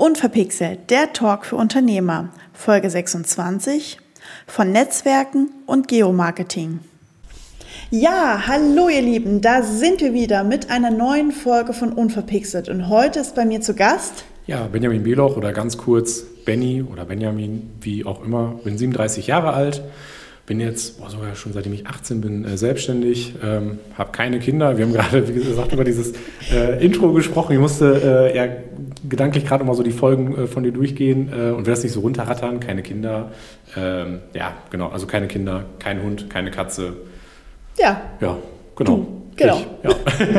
Unverpixelt, der Talk für Unternehmer, Folge 26 von Netzwerken und Geomarketing. Ja, hallo ihr Lieben, da sind wir wieder mit einer neuen Folge von Unverpixelt. Und heute ist bei mir zu Gast ja, Benjamin Beloch oder ganz kurz Benny oder Benjamin, wie auch immer, bin 37 Jahre alt, bin jetzt boah, sogar schon seitdem ich 18 bin äh, selbstständig, ähm, habe keine Kinder. Wir haben gerade, wie gesagt, über dieses äh, Intro gesprochen. Ich musste äh, ja gedanklich gerade mal so die Folgen äh, von dir durchgehen äh, und will das nicht so runterrattern. Keine Kinder, ähm, ja, genau, also keine Kinder, kein Hund, keine Katze. Ja. Ja, genau. Du. Genau. Ja.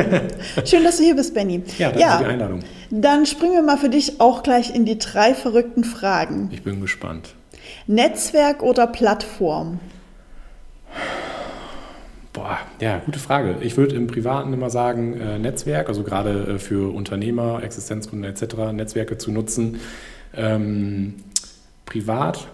Schön, dass du hier bist, Benny. Ja, danke ja, für die Einladung. Dann springen wir mal für dich auch gleich in die drei verrückten Fragen. Ich bin gespannt. Netzwerk oder Plattform? Boah, ja, gute Frage. Ich würde im Privaten immer sagen, äh, Netzwerk, also gerade äh, für Unternehmer, Existenzgründer etc., Netzwerke zu nutzen. Ähm, privat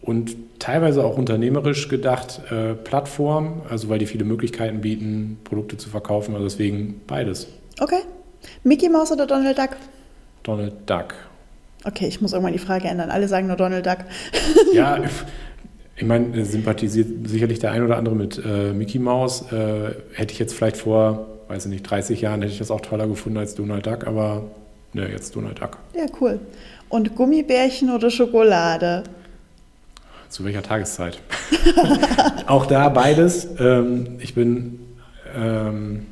und teilweise auch unternehmerisch gedacht äh, Plattform, also weil die viele Möglichkeiten bieten, Produkte zu verkaufen, also deswegen beides. Okay. Mickey Mouse oder Donald Duck? Donald Duck. Okay, ich muss irgendwann die Frage ändern. Alle sagen nur Donald Duck. ja, Ich meine, sympathisiert sicherlich der ein oder andere mit äh, Mickey Mouse. Äh, hätte ich jetzt vielleicht vor, weiß ich nicht, 30 Jahren, hätte ich das auch toller gefunden als Donald Duck, aber ne, jetzt Donald Duck. Ja, cool. Und Gummibärchen oder Schokolade? Zu welcher Tageszeit? auch da beides. Ähm, ich bin ähm,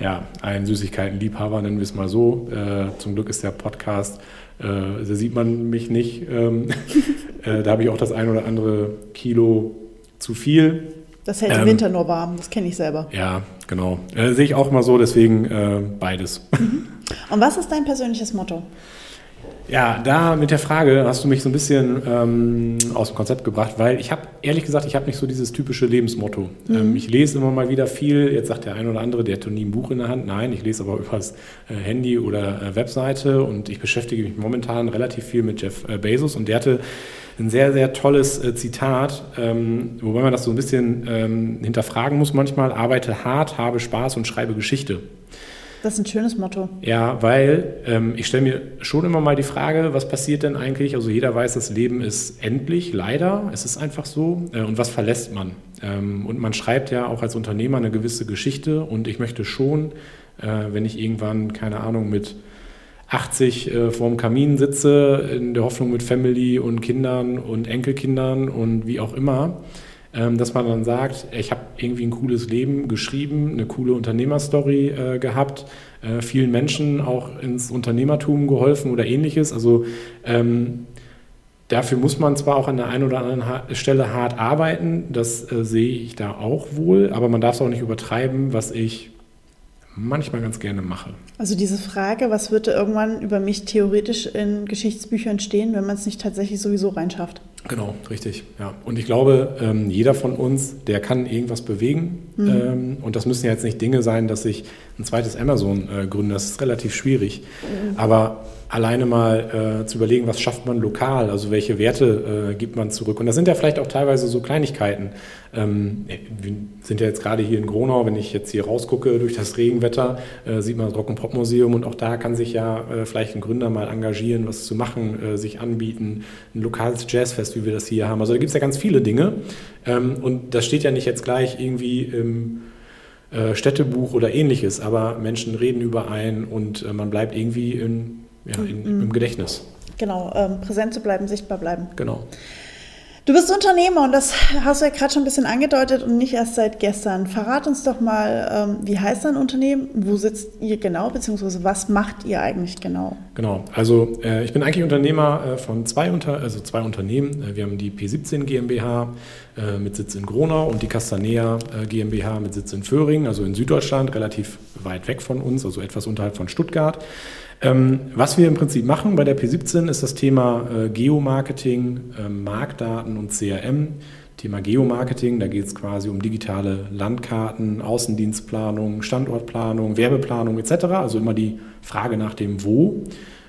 ja, ein Süßigkeitenliebhaber, nennen wir es mal so. Äh, zum Glück ist der Podcast äh, da sieht man mich nicht. Ähm, äh, da habe ich auch das ein oder andere Kilo zu viel. Das hält ähm, im Winter nur warm, das kenne ich selber. Ja, genau. Äh, sehe ich auch mal so, deswegen äh, beides. Mhm. Und was ist dein persönliches Motto? Ja, da mit der Frage hast du mich so ein bisschen ähm, aus dem Konzept gebracht, weil ich habe, ehrlich gesagt, ich habe nicht so dieses typische Lebensmotto. Mhm. Ähm, ich lese immer mal wieder viel, jetzt sagt der ein oder andere, der hat nie ein Buch in der Hand. Nein, ich lese aber übers äh, Handy oder äh, Webseite und ich beschäftige mich momentan relativ viel mit Jeff äh, Bezos und der hatte ein sehr, sehr tolles äh, Zitat, ähm, wobei man das so ein bisschen ähm, hinterfragen muss manchmal. Arbeite hart, habe Spaß und schreibe Geschichte. Das ist ein schönes Motto. Ja, weil ähm, ich stelle mir schon immer mal die Frage, was passiert denn eigentlich? Also jeder weiß, das Leben ist endlich, leider. Es ist einfach so. Äh, und was verlässt man? Ähm, und man schreibt ja auch als Unternehmer eine gewisse Geschichte. Und ich möchte schon, äh, wenn ich irgendwann, keine Ahnung, mit 80 äh, vorm Kamin sitze, in der Hoffnung mit Family und Kindern und Enkelkindern und wie auch immer, ähm, dass man dann sagt, ich habe irgendwie ein cooles Leben geschrieben, eine coole Unternehmerstory äh, gehabt, äh, vielen Menschen auch ins Unternehmertum geholfen oder ähnliches. Also ähm, dafür muss man zwar auch an der einen oder anderen Stelle hart arbeiten, das äh, sehe ich da auch wohl, aber man darf es auch nicht übertreiben, was ich manchmal ganz gerne mache. Also diese Frage, was würde irgendwann über mich theoretisch in Geschichtsbüchern stehen, wenn man es nicht tatsächlich sowieso reinschafft? Genau, richtig. Ja. Und ich glaube, ähm, jeder von uns, der kann irgendwas bewegen. Mhm. Ähm, und das müssen ja jetzt nicht Dinge sein, dass ich ein zweites Amazon äh, gründe. Das ist relativ schwierig. Mhm. Aber alleine mal äh, zu überlegen, was schafft man lokal, also welche Werte äh, gibt man zurück. Und das sind ja vielleicht auch teilweise so Kleinigkeiten. Ähm, wir sind ja jetzt gerade hier in Gronau, wenn ich jetzt hier rausgucke durch das Regenwetter, äh, sieht man das Rock'n'Pop-Museum und auch da kann sich ja äh, vielleicht ein Gründer mal engagieren, was zu machen, äh, sich anbieten, ein lokales Jazzfest, wie wir das hier haben. Also da gibt es ja ganz viele Dinge. Ähm, und das steht ja nicht jetzt gleich irgendwie im äh, Städtebuch oder ähnliches, aber Menschen reden überein und man bleibt irgendwie in ja, in, mhm. im Gedächtnis. Genau, ähm, präsent zu bleiben, sichtbar bleiben. Genau. Du bist Unternehmer und das hast du ja gerade schon ein bisschen angedeutet und nicht erst seit gestern. Verrat uns doch mal, ähm, wie heißt dein Unternehmen? Wo sitzt ihr genau, beziehungsweise was macht ihr eigentlich genau? Genau, also äh, ich bin eigentlich Unternehmer äh, von zwei, Unter also zwei Unternehmen. Äh, wir haben die P17 GmbH äh, mit Sitz in Gronau und die Castanea GmbH mit Sitz in Föhring, also in Süddeutschland, relativ weit weg von uns, also etwas unterhalb von Stuttgart. Ähm, was wir im Prinzip machen bei der P17 ist das Thema äh, Geomarketing, äh, Marktdaten und CRM. Thema Geomarketing, da geht es quasi um digitale Landkarten, Außendienstplanung, Standortplanung, Werbeplanung etc. Also immer die Frage nach dem Wo.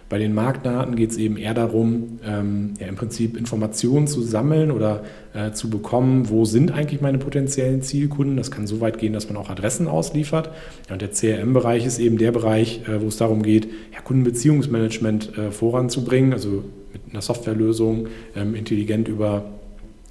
Bei den Marktdaten geht es eben eher darum, ähm, ja, im Prinzip Informationen zu sammeln oder äh, zu bekommen, wo sind eigentlich meine potenziellen Zielkunden. Das kann so weit gehen, dass man auch Adressen ausliefert. Ja, und der CRM-Bereich ist eben der Bereich, äh, wo es darum geht, ja, Kundenbeziehungsmanagement äh, voranzubringen, also mit einer Softwarelösung ähm, intelligent über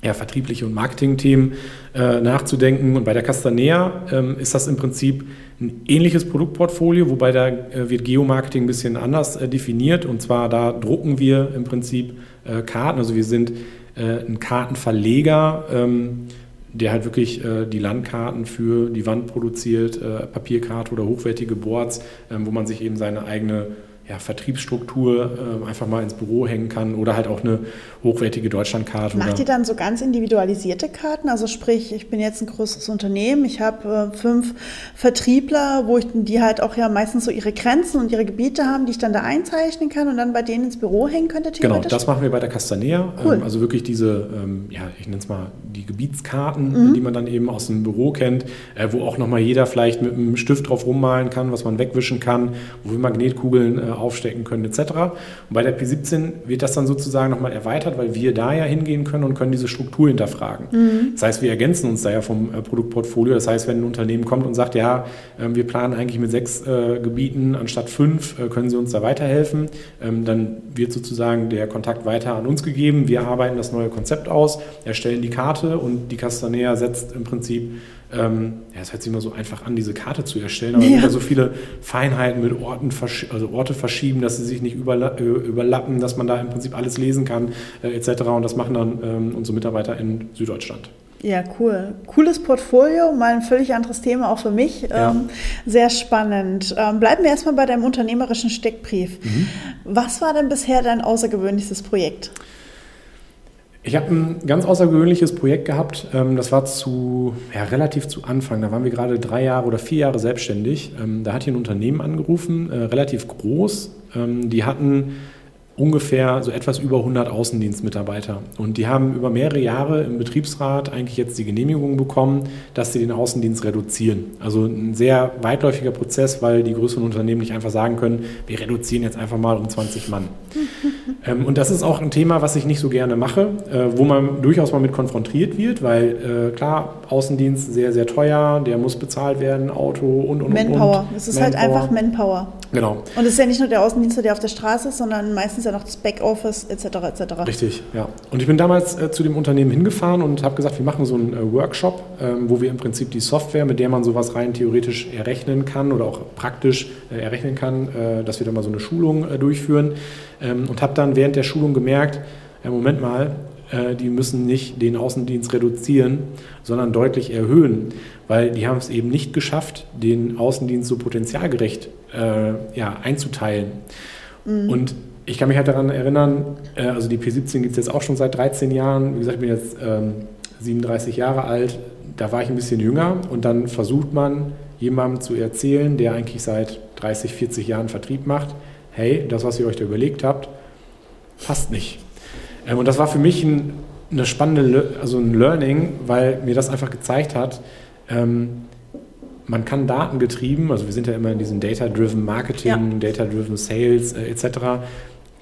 ja, vertriebliche und Marketingthemen äh, nachzudenken. Und bei der Castanea ähm, ist das im Prinzip ein ähnliches Produktportfolio, wobei da äh, wird Geomarketing ein bisschen anders äh, definiert. Und zwar da drucken wir im Prinzip äh, Karten. Also wir sind äh, ein Kartenverleger, ähm, der halt wirklich äh, die Landkarten für die Wand produziert, Papierkarte oder hochwertige Boards, ähm, wo man sich eben seine eigene ja, Vertriebsstruktur äh, einfach mal ins Büro hängen kann oder halt auch eine hochwertige Deutschlandkarte. Macht ihr dann so ganz individualisierte Karten? Also sprich, ich bin jetzt ein größeres Unternehmen, ich habe äh, fünf Vertriebler, wo ich die halt auch ja meistens so ihre Grenzen und ihre Gebiete haben, die ich dann da einzeichnen kann und dann bei denen ins Büro hängen könnte Genau, das machen wir bei der Castanea. Cool. Ähm, also wirklich diese, ähm, ja, ich nenne es mal die Gebietskarten, mhm. die man dann eben aus dem Büro kennt, äh, wo auch nochmal jeder vielleicht mit einem Stift drauf rummalen kann, was man wegwischen kann, wo wir Magnetkugeln äh, aufstecken können etc. Und bei der P17 wird das dann sozusagen nochmal erweitert, weil wir da ja hingehen können und können diese Struktur hinterfragen. Mhm. Das heißt, wir ergänzen uns da ja vom äh, Produktportfolio. Das heißt, wenn ein Unternehmen kommt und sagt, ja, äh, wir planen eigentlich mit sechs äh, Gebieten anstatt fünf, äh, können Sie uns da weiterhelfen, ähm, dann wird sozusagen der Kontakt weiter an uns gegeben. Wir arbeiten das neue Konzept aus, erstellen die Karte und die Castanea setzt im Prinzip ähm, ja, es hört sich immer so einfach an, diese Karte zu erstellen, aber ja. so viele Feinheiten mit Orten, also Orte verschieben, dass sie sich nicht überla äh, überlappen, dass man da im Prinzip alles lesen kann, äh, etc. Und das machen dann ähm, unsere Mitarbeiter in Süddeutschland. Ja, cool. Cooles Portfolio, mal ein völlig anderes Thema auch für mich. Ja. Ähm, sehr spannend. Ähm, bleiben wir erstmal bei deinem unternehmerischen Steckbrief. Mhm. Was war denn bisher dein außergewöhnlichstes Projekt? Ich habe ein ganz außergewöhnliches Projekt gehabt. Ähm, das war zu, ja, relativ zu Anfang. Da waren wir gerade drei Jahre oder vier Jahre selbstständig. Ähm, da hat hier ein Unternehmen angerufen, äh, relativ groß. Ähm, die hatten ungefähr so etwas über 100 Außendienstmitarbeiter. Und die haben über mehrere Jahre im Betriebsrat eigentlich jetzt die Genehmigung bekommen, dass sie den Außendienst reduzieren. Also ein sehr weitläufiger Prozess, weil die größeren Unternehmen nicht einfach sagen können, wir reduzieren jetzt einfach mal um 20 Mann. ähm, und das ist auch ein Thema, was ich nicht so gerne mache, äh, wo man durchaus mal mit konfrontiert wird, weil äh, klar, Außendienst sehr, sehr teuer, der muss bezahlt werden, Auto und, und, Manpower. und. Es ist Manpower. halt einfach Manpower. Genau. Und es ist ja nicht nur der Außendienst, der auf der Straße ist, sondern meistens ja noch das Backoffice etc. etc. Richtig, ja. Und ich bin damals äh, zu dem Unternehmen hingefahren und habe gesagt, wir machen so einen äh, Workshop, ähm, wo wir im Prinzip die Software, mit der man sowas rein theoretisch errechnen kann oder auch praktisch äh, errechnen kann, äh, dass wir da mal so eine Schulung äh, durchführen. Ähm, und habe dann während der Schulung gemerkt, Moment mal, äh, die müssen nicht den Außendienst reduzieren, sondern deutlich erhöhen, weil die haben es eben nicht geschafft, den Außendienst so potenzialgerecht äh, ja, einzuteilen. Mhm. Und ich kann mich halt daran erinnern, äh, also die P17 gibt es jetzt auch schon seit 13 Jahren. Wie gesagt, ich bin jetzt ähm, 37 Jahre alt. Da war ich ein bisschen jünger und dann versucht man, jemandem zu erzählen, der eigentlich seit 30, 40 Jahren Vertrieb macht, hey, das, was ihr euch da überlegt habt, passt nicht. Ähm, und das war für mich ein, eine spannende, also ein Learning, weil mir das einfach gezeigt hat, ähm, man kann datengetrieben, also wir sind ja immer in diesem Data-Driven Marketing, ja. Data-Driven Sales äh, etc.,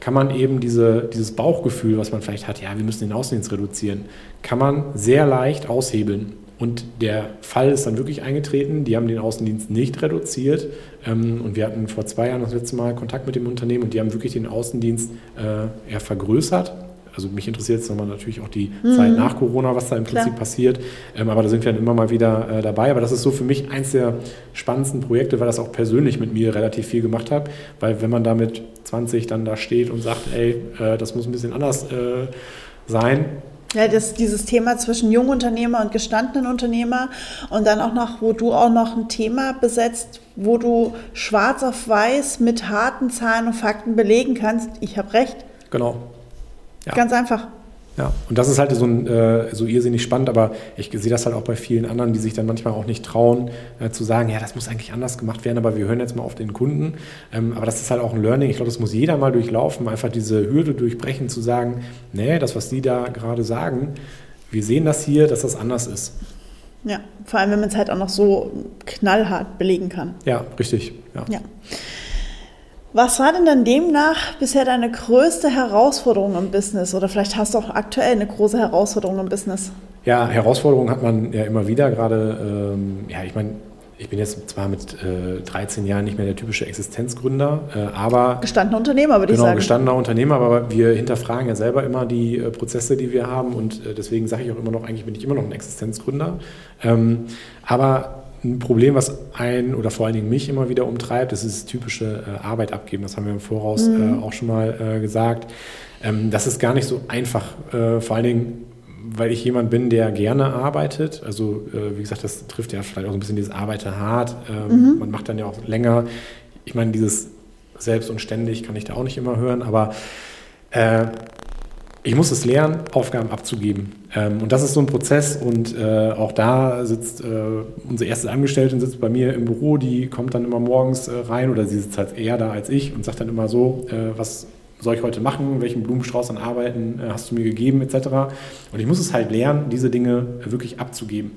kann man eben diese, dieses Bauchgefühl, was man vielleicht hat, ja, wir müssen den Außendienst reduzieren, kann man sehr leicht aushebeln. Und der Fall ist dann wirklich eingetreten. Die haben den Außendienst nicht reduziert. Ähm, und wir hatten vor zwei Jahren das letzte Mal Kontakt mit dem Unternehmen und die haben wirklich den Außendienst äh, eher vergrößert also mich interessiert jetzt nochmal natürlich auch die mhm. Zeit nach Corona, was da im Prinzip Klar. passiert. Ähm, aber da sind wir dann immer mal wieder äh, dabei. Aber das ist so für mich eins der spannendsten Projekte, weil das auch persönlich mit mir relativ viel gemacht hat. Weil wenn man da mit 20 dann da steht und sagt, ey, äh, das muss ein bisschen anders äh, sein, ja, das, dieses Thema zwischen Jungunternehmer und gestandenen Unternehmer und dann auch noch, wo du auch noch ein Thema besetzt, wo du schwarz auf weiß mit harten Zahlen und Fakten belegen kannst, ich habe recht. Genau. Ja. Ganz einfach. Ja, und das ist halt so, ein, äh, so irrsinnig spannend, aber ich sehe das halt auch bei vielen anderen, die sich dann manchmal auch nicht trauen, äh, zu sagen, ja, das muss eigentlich anders gemacht werden, aber wir hören jetzt mal auf den Kunden. Ähm, aber das ist halt auch ein Learning. Ich glaube, das muss jeder mal durchlaufen, einfach diese Hürde durchbrechen, zu sagen, nee, das, was die da gerade sagen, wir sehen das hier, dass das anders ist. Ja, vor allem, wenn man es halt auch noch so knallhart belegen kann. Ja, richtig. ja. ja. Was war denn dann demnach bisher deine größte Herausforderung im Business? Oder vielleicht hast du auch aktuell eine große Herausforderung im Business? Ja, Herausforderungen hat man ja immer wieder, gerade, ähm, ja, ich meine, ich bin jetzt zwar mit äh, 13 Jahren nicht mehr der typische Existenzgründer, äh, aber. Gestandener Unternehmer, würde genau, ich sagen. Genau, gestandener Unternehmer, aber wir hinterfragen ja selber immer die äh, Prozesse, die wir haben und äh, deswegen sage ich auch immer noch, eigentlich bin ich immer noch ein Existenzgründer. Ähm, aber ein Problem, was ein oder vor allen Dingen mich immer wieder umtreibt, das ist das typische äh, Arbeit abgeben. Das haben wir im Voraus mhm. Äh, auch schon mal äh, gesagt. Ähm, das ist gar nicht so einfach, äh, vor allen Dingen, weil ich jemand bin, der gerne arbeitet. Also, äh, wie gesagt, das trifft ja vielleicht auch so ein bisschen dieses Arbeite hart. Ähm, mhm. Man macht dann ja auch länger. Ich meine, dieses selbst und ständig kann ich da auch nicht immer hören, aber äh, ich muss es lernen, Aufgaben abzugeben. Ähm, und das ist so ein Prozess und äh, auch da sitzt äh, unsere erste Angestellte sitzt bei mir im Büro, die kommt dann immer morgens äh, rein oder sie sitzt halt eher da als ich und sagt dann immer so, äh, was soll ich heute machen, welchen Blumenstrauß an Arbeiten äh, hast du mir gegeben etc. Und ich muss es halt lernen, diese Dinge wirklich abzugeben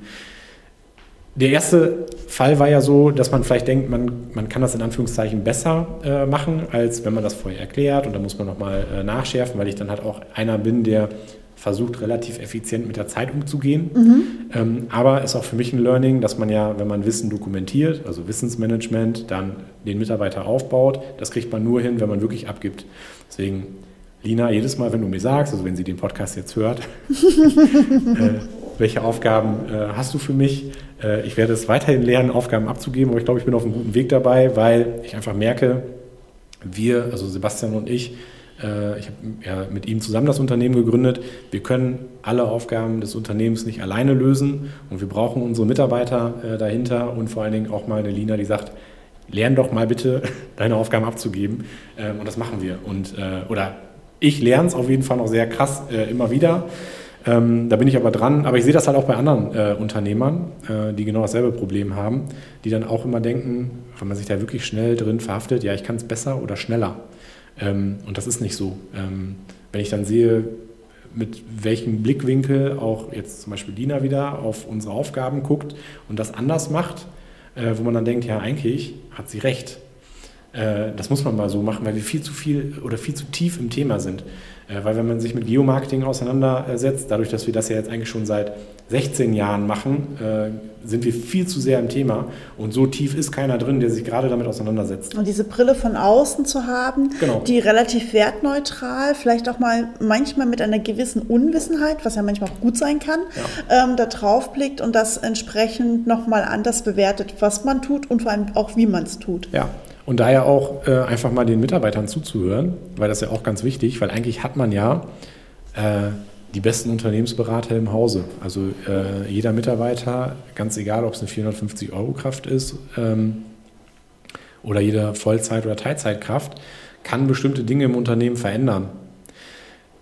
der erste Fall war ja so, dass man vielleicht denkt, man, man kann das in Anführungszeichen besser äh, machen, als wenn man das vorher erklärt. Und da muss man nochmal äh, nachschärfen, weil ich dann halt auch einer bin, der versucht, relativ effizient mit der Zeit umzugehen. Mhm. Ähm, aber ist auch für mich ein Learning, dass man ja, wenn man Wissen dokumentiert, also Wissensmanagement, dann den Mitarbeiter aufbaut. Das kriegt man nur hin, wenn man wirklich abgibt. Deswegen, Lina, jedes Mal, wenn du mir sagst, also wenn sie den Podcast jetzt hört, äh, welche Aufgaben äh, hast du für mich? Äh, ich werde es weiterhin lernen, Aufgaben abzugeben, aber ich glaube, ich bin auf einem guten Weg dabei, weil ich einfach merke, wir, also Sebastian und ich, äh, ich habe mit ihm zusammen das Unternehmen gegründet. Wir können alle Aufgaben des Unternehmens nicht alleine lösen und wir brauchen unsere Mitarbeiter äh, dahinter und vor allen Dingen auch mal eine Lina, die sagt, lern doch mal bitte deine Aufgaben abzugeben ähm, und das machen wir. Und, oder ich lerne es auf jeden Fall noch sehr krass immer wieder. Ähm, da bin ich aber dran. Aber ich sehe das halt auch bei anderen äh, Unternehmern, äh, die genau dasselbe Problem haben, die dann auch immer denken, wenn man sich da wirklich schnell drin verhaftet, ja, ich kann es besser oder schneller. Ähm, und das ist nicht so. Ähm, wenn ich dann sehe, mit welchem Blickwinkel auch jetzt zum Beispiel Dina wieder auf unsere Aufgaben guckt und das anders macht, äh, wo man dann denkt, ja, eigentlich hat sie recht. Äh, das muss man mal so machen, weil wir viel zu viel oder viel zu tief im Thema sind. Äh, weil wenn man sich mit Geomarketing auseinandersetzt, dadurch, dass wir das ja jetzt eigentlich schon seit 16 Jahren machen, äh, sind wir viel zu sehr im Thema. Und so tief ist keiner drin, der sich gerade damit auseinandersetzt. Und diese Brille von außen zu haben, genau. die relativ wertneutral, vielleicht auch mal manchmal mit einer gewissen Unwissenheit, was ja manchmal auch gut sein kann, ja. ähm, da drauf blickt und das entsprechend nochmal anders bewertet, was man tut und vor allem auch, wie man es tut. Ja, und daher auch äh, einfach mal den Mitarbeitern zuzuhören, weil das ja auch ganz wichtig, weil eigentlich hat man ja äh, die besten Unternehmensberater im Hause. Also äh, jeder Mitarbeiter, ganz egal, ob es eine 450-Euro-Kraft ist ähm, oder jede Vollzeit- oder Teilzeitkraft, kann bestimmte Dinge im Unternehmen verändern.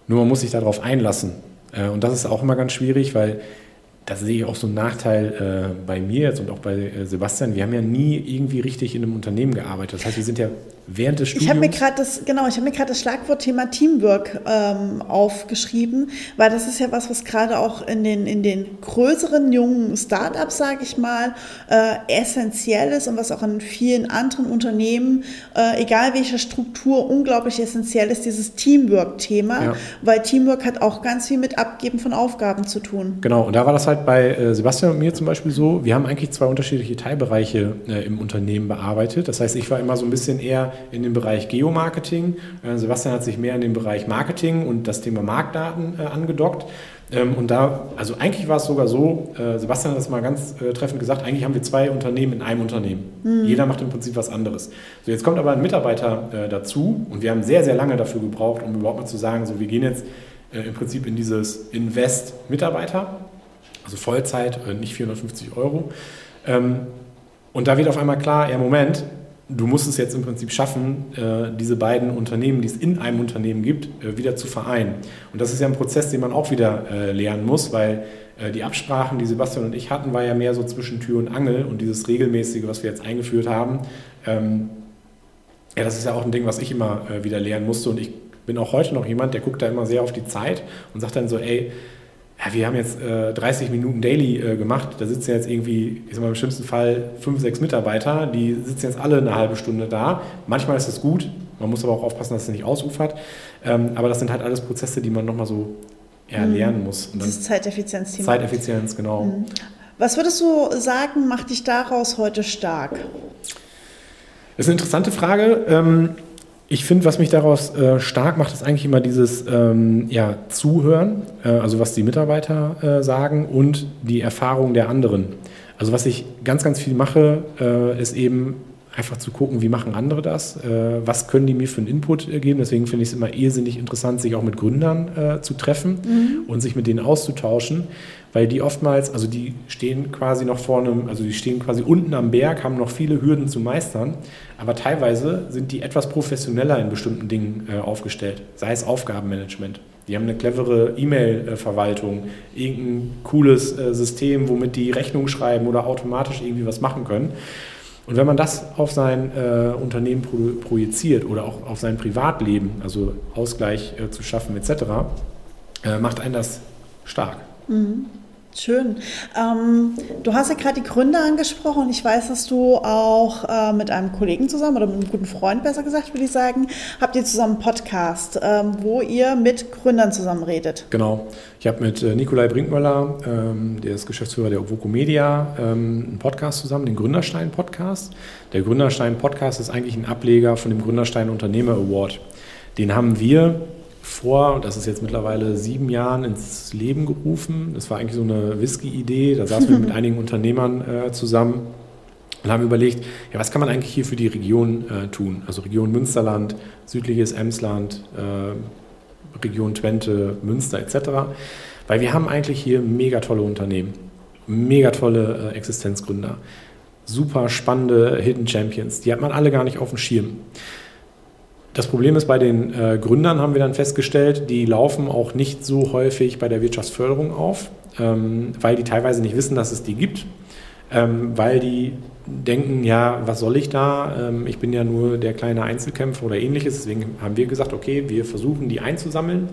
Nur man muss sich darauf einlassen. Äh, und das ist auch immer ganz schwierig, weil da sehe ich auch so einen Nachteil äh, bei mir jetzt und auch bei äh, Sebastian. Wir haben ja nie irgendwie richtig in einem Unternehmen gearbeitet. Das heißt, wir sind ja während des Studiums. Ich habe mir gerade das, genau, ich habe mir gerade das Schlagwort Thema Teamwork ähm, aufgeschrieben, weil das ist ja was, was gerade auch in den, in den größeren jungen Startups, sage ich mal, äh, essentiell ist und was auch in vielen anderen Unternehmen, äh, egal welcher Struktur, unglaublich essentiell ist, dieses Teamwork-Thema, ja. weil Teamwork hat auch ganz viel mit Abgeben von Aufgaben zu tun. Genau, und da war das halt halt bei äh, Sebastian und mir zum Beispiel so, wir haben eigentlich zwei unterschiedliche Teilbereiche äh, im Unternehmen bearbeitet. Das heißt, ich war immer so ein bisschen eher in dem Bereich Geomarketing. Äh, Sebastian hat sich mehr in den Bereich Marketing und das Thema Marktdaten angedockt. Ähm, und da, also eigentlich war es sogar so, Sebastian hat das mal ganz treffend gesagt, eigentlich haben wir zwei Unternehmen in einem Unternehmen. Mhm. Jeder macht im Prinzip was anderes. So, jetzt kommt aber ein Mitarbeiter dazu und wir haben sehr, sehr lange dafür gebraucht, um überhaupt mal zu sagen, so wir gehen jetzt im Prinzip in dieses Invest Mitarbeiter also Vollzeit, äh, nicht 450 Euro. Ähm, und da wird auf einmal klar, ja Moment, du musst es jetzt im Prinzip schaffen, äh, diese beiden Unternehmen, die es in einem Unternehmen gibt, äh, wieder zu vereinen. Und das ist ja ein Prozess, den man auch wieder lernen muss, weil die Absprachen, die Sebastian und ich hatten, war ja mehr so zwischen Tür und Angel und dieses regelmäßige, was wir jetzt eingeführt haben. Ähm, ja, das ist ja auch ein Ding, was ich immer wieder lernen musste und ich bin auch heute noch jemand, der guckt da immer sehr auf die Zeit und sagt dann so, ey, ja, wir haben jetzt äh, 30 Minuten Daily äh, gemacht. Da sitzen jetzt irgendwie, ich sag mal, im schlimmsten Fall fünf, sechs Mitarbeiter. Die sitzen jetzt alle eine halbe Stunde da. Manchmal ist es gut, Man muss aber auch aufpassen, dass es nicht ausufert. Ähm, aber das sind halt alles Prozesse, die man nochmal so erlernen mhm. muss. Das Zeiteffizienz-Thema. Zeiteffizienz, genau. Mhm. Was würdest du sagen, macht dich daraus heute stark? Das ist eine interessante Frage. Ähm, ich finde, was mich daraus äh, stark macht, ist eigentlich immer dieses ähm, ja, Zuhören, äh, also was die Mitarbeiter äh, sagen und die Erfahrung der anderen. Also was ich ganz, ganz viel mache, äh, ist eben einfach zu gucken, wie machen andere das, äh, was können die mir für einen Input äh, geben. Deswegen finde ich es immer irrsinnig interessant, sich auch mit Gründern äh, zu treffen mhm. und sich mit denen auszutauschen, weil die oftmals, also die stehen quasi noch vor einem, also die stehen quasi unten am Berg, haben noch viele Hürden zu meistern, aber teilweise sind die etwas professioneller in bestimmten Dingen äh, aufgestellt, sei es Aufgabenmanagement. Die haben eine clevere E-Mail-Verwaltung, irgendein cooles äh, System, womit die Rechnung schreiben oder automatisch irgendwie was machen können. Und wenn man das auf sein äh, Unternehmen pro projiziert oder auch auf sein Privatleben, also Ausgleich äh, zu schaffen etc., äh, macht einen das stark. Mhm. Schön. Ähm, du hast ja gerade die Gründer angesprochen. Ich weiß, dass du auch äh, mit einem Kollegen zusammen oder mit einem guten Freund, besser gesagt, würde ich sagen, habt ihr zusammen einen Podcast, ähm, wo ihr mit Gründern zusammen redet. Genau. Ich habe mit äh, Nikolai Brinkmöller, ähm, der ist Geschäftsführer der Obvoco Media, ähm, einen Podcast zusammen, den Gründerstein Podcast. Der Gründerstein Podcast ist eigentlich ein Ableger von dem Gründerstein Unternehmer Award. Den haben wir vor, das ist jetzt mittlerweile sieben Jahren ins Leben gerufen. Das war eigentlich so eine Whisky-Idee. Da saßen wir mit einigen Unternehmern äh, zusammen und haben überlegt, ja, was kann man eigentlich hier für die Region äh, tun? Also Region Münsterland, südliches Emsland, äh, Region Twente, Münster etc. Weil wir haben eigentlich hier mega tolle Unternehmen, mega tolle äh, Existenzgründer, super spannende Hidden Champions. Die hat man alle gar nicht auf dem Schirm. Das Problem ist, bei den äh, Gründern haben wir dann festgestellt, die laufen auch nicht so häufig bei der Wirtschaftsförderung auf, ähm, weil die teilweise nicht wissen, dass es die gibt, ähm, weil die denken, ja, was soll ich da? Ähm, ich bin ja nur der kleine Einzelkämpfer oder ähnliches. Deswegen haben wir gesagt, okay, wir versuchen die einzusammeln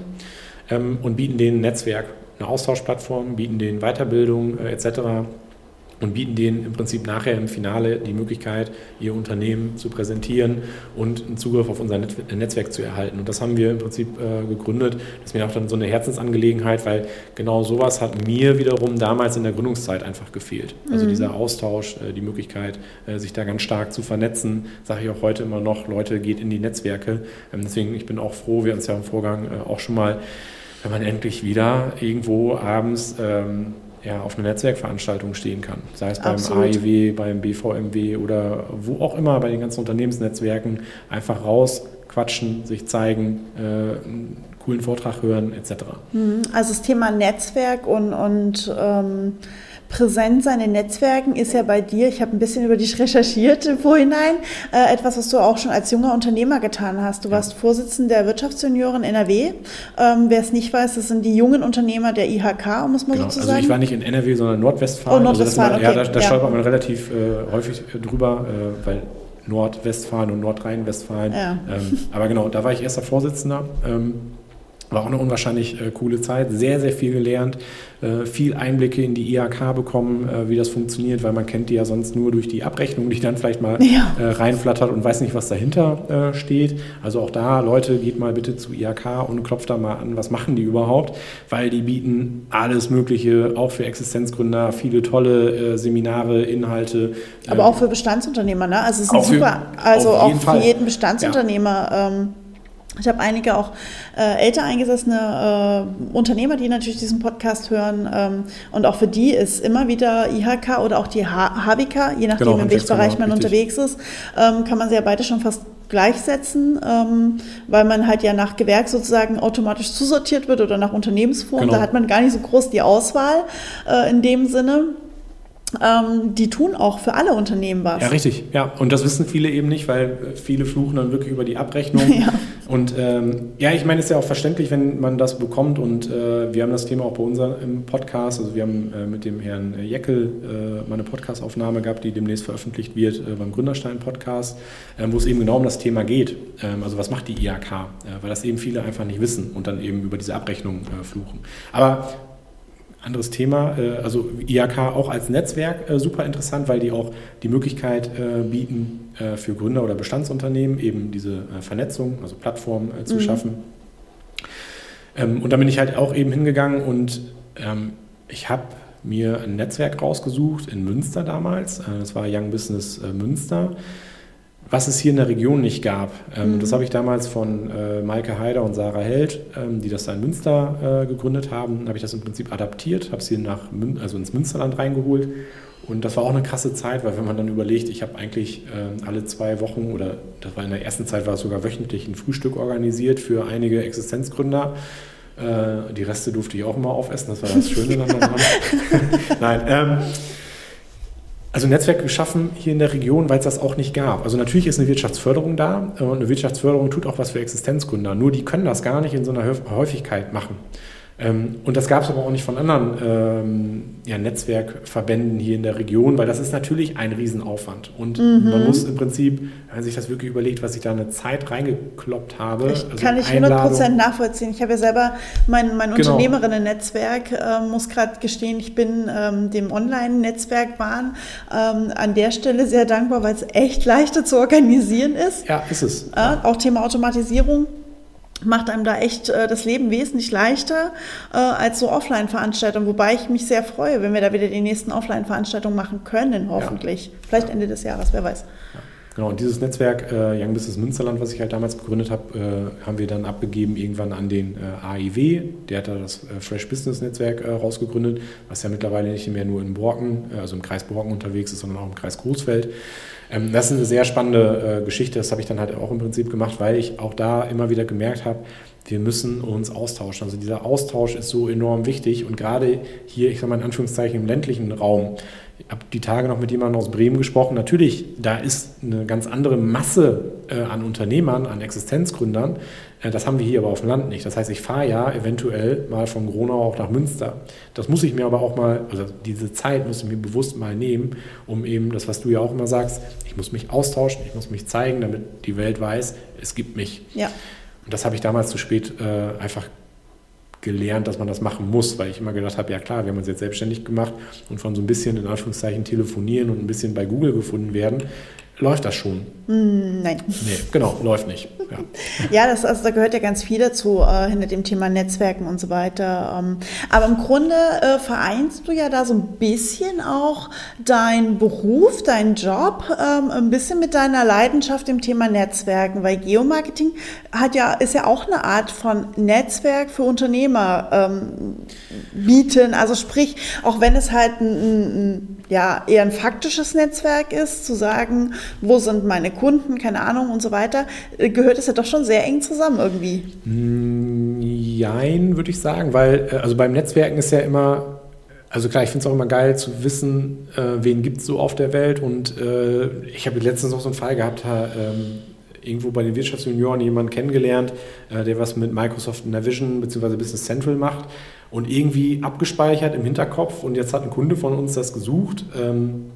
ähm, und bieten denen ein Netzwerk, eine Austauschplattform, bieten denen Weiterbildung äh, etc und bieten denen im Prinzip nachher im Finale die Möglichkeit, ihr Unternehmen zu präsentieren und einen Zugriff auf unser Netzwerk zu erhalten. Und das haben wir im Prinzip äh, gegründet. Das ist mir auch dann so eine Herzensangelegenheit, weil genau sowas hat mir wiederum damals in der Gründungszeit einfach gefehlt. Also mhm. dieser Austausch, äh, die Möglichkeit, äh, sich da ganz stark zu vernetzen, sage ich auch heute immer noch, Leute, geht in die Netzwerke. Ähm, deswegen, ich bin auch froh, wir haben es ja im Vorgang äh, auch schon mal, wenn man endlich wieder irgendwo abends ähm, ja, auf einer Netzwerkveranstaltung stehen kann. Sei es beim Absolut. AIW, beim BVMW oder wo auch immer bei den ganzen Unternehmensnetzwerken. Einfach raus, quatschen, sich zeigen, äh, einen coolen Vortrag hören etc. Mhm. Also das Thema Netzwerk und, und ähm präsent sein in Netzwerken ist ja bei dir, ich habe ein bisschen über dich recherchiert im Vorhinein, äh, etwas, was du auch schon als junger Unternehmer getan hast. Du warst Vorsitzender der Wirtschaftsjunioren NRW. Ähm, Wer es nicht weiß, das sind die jungen Unternehmer der IHK, um es mal genau. so zu sagen. Also ich war nicht in NRW, sondern Nordwestfalen. Oh, Nordwestfalen, also okay. Ja, da, da ja. stolpert man relativ äh, häufig drüber, äh, weil Nordwestfalen und Nordrhein-Westfalen. Ja. Ähm, aber genau, da war ich erster Vorsitzender. Ähm, war auch eine unwahrscheinlich äh, coole Zeit, sehr, sehr viel gelernt, äh, viel Einblicke in die IHK bekommen, äh, wie das funktioniert, weil man kennt die ja sonst nur durch die Abrechnung, die dann vielleicht mal ja. Äh, reinflattert und weiß nicht, was dahinter äh, steht. Also auch da, Leute, geht mal bitte zu IHK und klopft da mal an, was machen die überhaupt, weil die bieten alles Mögliche, auch für Existenzgründer, viele tolle äh, Seminare, Inhalte. Aber auch für Bestandsunternehmer, ne? Also es ist super, für, also auch für jeden Bestandsunternehmer. Ja. Ähm, ich habe einige auch äh, älter eingesessene äh, Unternehmer, die natürlich diesen Podcast hören. Ähm, und auch für die ist immer wieder IHK oder auch die HBK, je nachdem, genau, in welchem Bereich man richtig. unterwegs ist, ähm, kann man sie ja beide schon fast gleichsetzen, ähm, weil man halt ja nach Gewerk sozusagen automatisch zusortiert wird oder nach Unternehmensform. Genau. Da hat man gar nicht so groß die Auswahl äh, in dem Sinne ähm, die tun auch für alle Unternehmen was. Ja, richtig. Ja, und das wissen viele eben nicht, weil viele fluchen dann wirklich über die Abrechnung. ja. Und ähm, ja, ich meine, es ist ja auch verständlich, wenn man das bekommt. Und äh, wir haben das Thema auch bei unserem Podcast. Also wir haben äh, mit dem Herrn Jeckel äh, mal eine Podcastaufnahme gehabt, die demnächst veröffentlicht wird äh, beim Gründerstein-Podcast, ähm, wo es eben genau um das Thema geht. Ähm, also was macht die IAK? Äh, weil das eben viele einfach nicht wissen und dann eben über diese Abrechnung äh, fluchen. Aber anderes Thema. Äh, also IAK auch als Netzwerk äh, super interessant, weil die auch die Möglichkeit äh, bieten, für Gründer oder Bestandsunternehmen eben diese Vernetzung, also Plattformen zu mhm. schaffen. Ähm, und da bin ich halt auch eben hingegangen und ähm, ich habe mir ein Netzwerk rausgesucht in Münster damals. Das war Young Business Münster was es hier in der Region nicht gab. Ähm, mhm. Das habe ich damals von äh, Maike Heider und Sarah Held, ähm, die das da in Münster äh, gegründet haben, habe ich das im Prinzip adaptiert, habe sie nach Mün also ins Münsterland reingeholt. Und das war auch eine krasse Zeit, weil wenn man dann überlegt, ich habe eigentlich äh, alle zwei Wochen oder das war in der ersten Zeit war es sogar wöchentlich ein Frühstück organisiert für einige Existenzgründer. Äh, die Reste durfte ich auch immer aufessen, das war das Schöne dann daran. Nein, ähm, also Netzwerke geschaffen hier in der Region, weil es das auch nicht gab. Also natürlich ist eine Wirtschaftsförderung da und eine Wirtschaftsförderung tut auch was für Existenzgründer. Nur die können das gar nicht in so einer Häufigkeit machen. Ähm, und das gab es aber auch nicht von anderen ähm, ja, Netzwerkverbänden hier in der Region, weil das ist natürlich ein Riesenaufwand. Und mhm. man muss im Prinzip, wenn man sich das wirklich überlegt, was ich da eine Zeit reingekloppt habe. Ich also kann ich 100% nachvollziehen. Ich habe ja selber mein, mein genau. Unternehmerinnen-Netzwerk, äh, muss gerade gestehen, ich bin ähm, dem Online-Netzwerk Bahn ähm, an der Stelle sehr dankbar, weil es echt leichter zu organisieren ist. Ja, ist es. Äh, auch Thema Automatisierung macht einem da echt äh, das Leben wesentlich leichter äh, als so Offline-Veranstaltungen, wobei ich mich sehr freue, wenn wir da wieder die nächsten Offline-Veranstaltungen machen können, hoffentlich. Ja. Vielleicht Ende des Jahres, wer weiß. Ja. Genau, und dieses Netzwerk äh, Young Business Münsterland, was ich halt damals gegründet habe, äh, haben wir dann abgegeben irgendwann an den äh, AIW. Der hat da das äh, Fresh Business Netzwerk rausgegründet, was ja mittlerweile nicht mehr nur in Borken, also im Kreis Borken unterwegs ist, sondern auch im Kreis Großfeld. Ähm, das ist eine sehr spannende äh, Geschichte. Das habe ich dann halt auch im Prinzip gemacht, weil ich auch da immer wieder gemerkt habe, wir müssen uns austauschen. Also dieser Austausch ist so enorm wichtig und gerade hier, ich sage mal in Anführungszeichen im ländlichen Raum, ich habe die Tage noch mit jemandem aus Bremen gesprochen. Natürlich, da ist eine ganz andere Masse äh, an Unternehmern, an Existenzgründern. Äh, das haben wir hier aber auf dem Land nicht. Das heißt, ich fahre ja eventuell mal von Gronau auch nach Münster. Das muss ich mir aber auch mal, also diese Zeit muss ich mir bewusst mal nehmen, um eben das, was du ja auch immer sagst, ich muss mich austauschen, ich muss mich zeigen, damit die Welt weiß, es gibt mich. Ja. Und das habe ich damals zu spät äh, einfach gelernt, dass man das machen muss, weil ich immer gedacht habe, ja klar, wir haben uns jetzt selbstständig gemacht und von so ein bisschen in Anführungszeichen telefonieren und ein bisschen bei Google gefunden werden, läuft das schon. Hm, nein. Nee, genau, läuft nicht. Ja, ja das, also, da gehört ja ganz viel dazu, äh, hinter dem Thema Netzwerken und so weiter. Ähm, aber im Grunde äh, vereinst du ja da so ein bisschen auch deinen Beruf, deinen Job, ähm, ein bisschen mit deiner Leidenschaft im Thema Netzwerken, weil Geomarketing hat ja, ist ja auch eine Art von Netzwerk für Unternehmer ähm, bieten. Also sprich, auch wenn es halt ein, ein, ja, eher ein faktisches Netzwerk ist, zu sagen, wo sind meine Kunden, keine Ahnung und so weiter, äh, gehört es ja doch schon sehr eng zusammen irgendwie. Mm, jein, würde ich sagen, weil äh, also beim Netzwerken ist ja immer also klar, ich finde es auch immer geil zu wissen, äh, wen gibt es so auf der Welt. Und äh, ich habe letztens noch so einen Fall gehabt, da, ähm, irgendwo bei den Wirtschaftsjunioren jemanden kennengelernt, äh, der was mit Microsoft Navision bzw. Business Central macht und irgendwie abgespeichert im Hinterkopf. Und jetzt hat ein Kunde von uns das gesucht. Ähm,